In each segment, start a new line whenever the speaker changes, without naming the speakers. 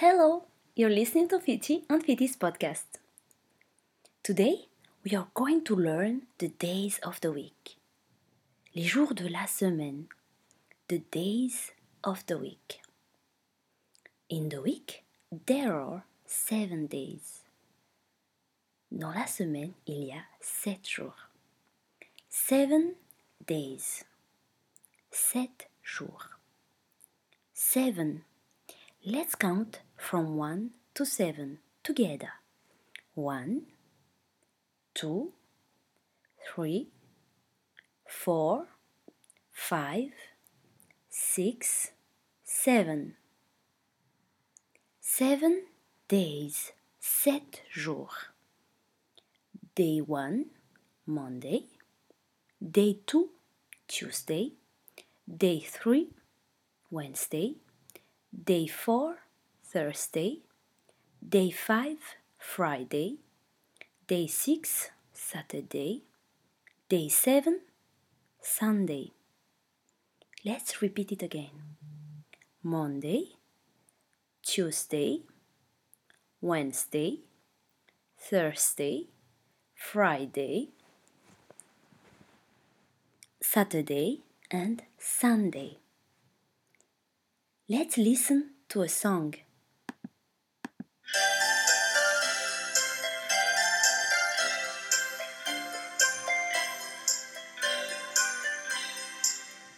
Hello, you're listening to Fiti on Fiti's podcast. Today, we are going to learn the days of the week. Les jours de la semaine. The days of the week. In the week, there are seven days. Dans la semaine, il y a sept jours. Seven days. Sept jours. Seven. Let's count from one to seven together. One, two, three, four, five, six, seven. Seven days, sept jours. Day one, Monday. Day two, Tuesday. Day three, Wednesday. Day four, Thursday. Day five, Friday. Day six, Saturday. Day seven, Sunday. Let's repeat it again. Monday, Tuesday, Wednesday, Thursday, Friday, Saturday, and Sunday. Let's listen to a song.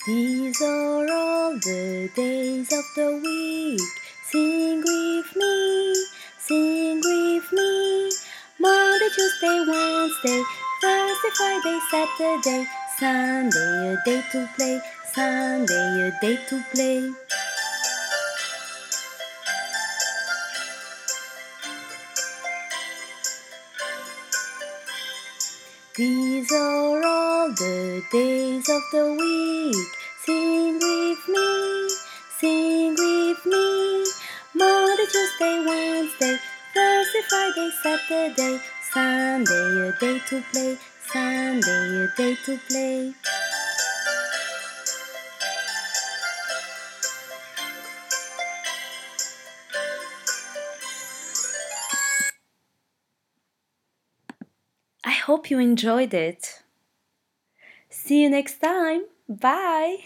These are all the days of the week. Sing with me, sing with me. Monday, Tuesday, Wednesday, Thursday, Friday, Saturday, Sunday, a day to play, Sunday, a day to play. These are all the days of the week. Sing with me, sing with me. Monday, Tuesday, Wednesday, Thursday, Friday, Saturday, Sunday, a day to play, Sunday, a day to play. Hope you enjoyed it. See you next time. Bye.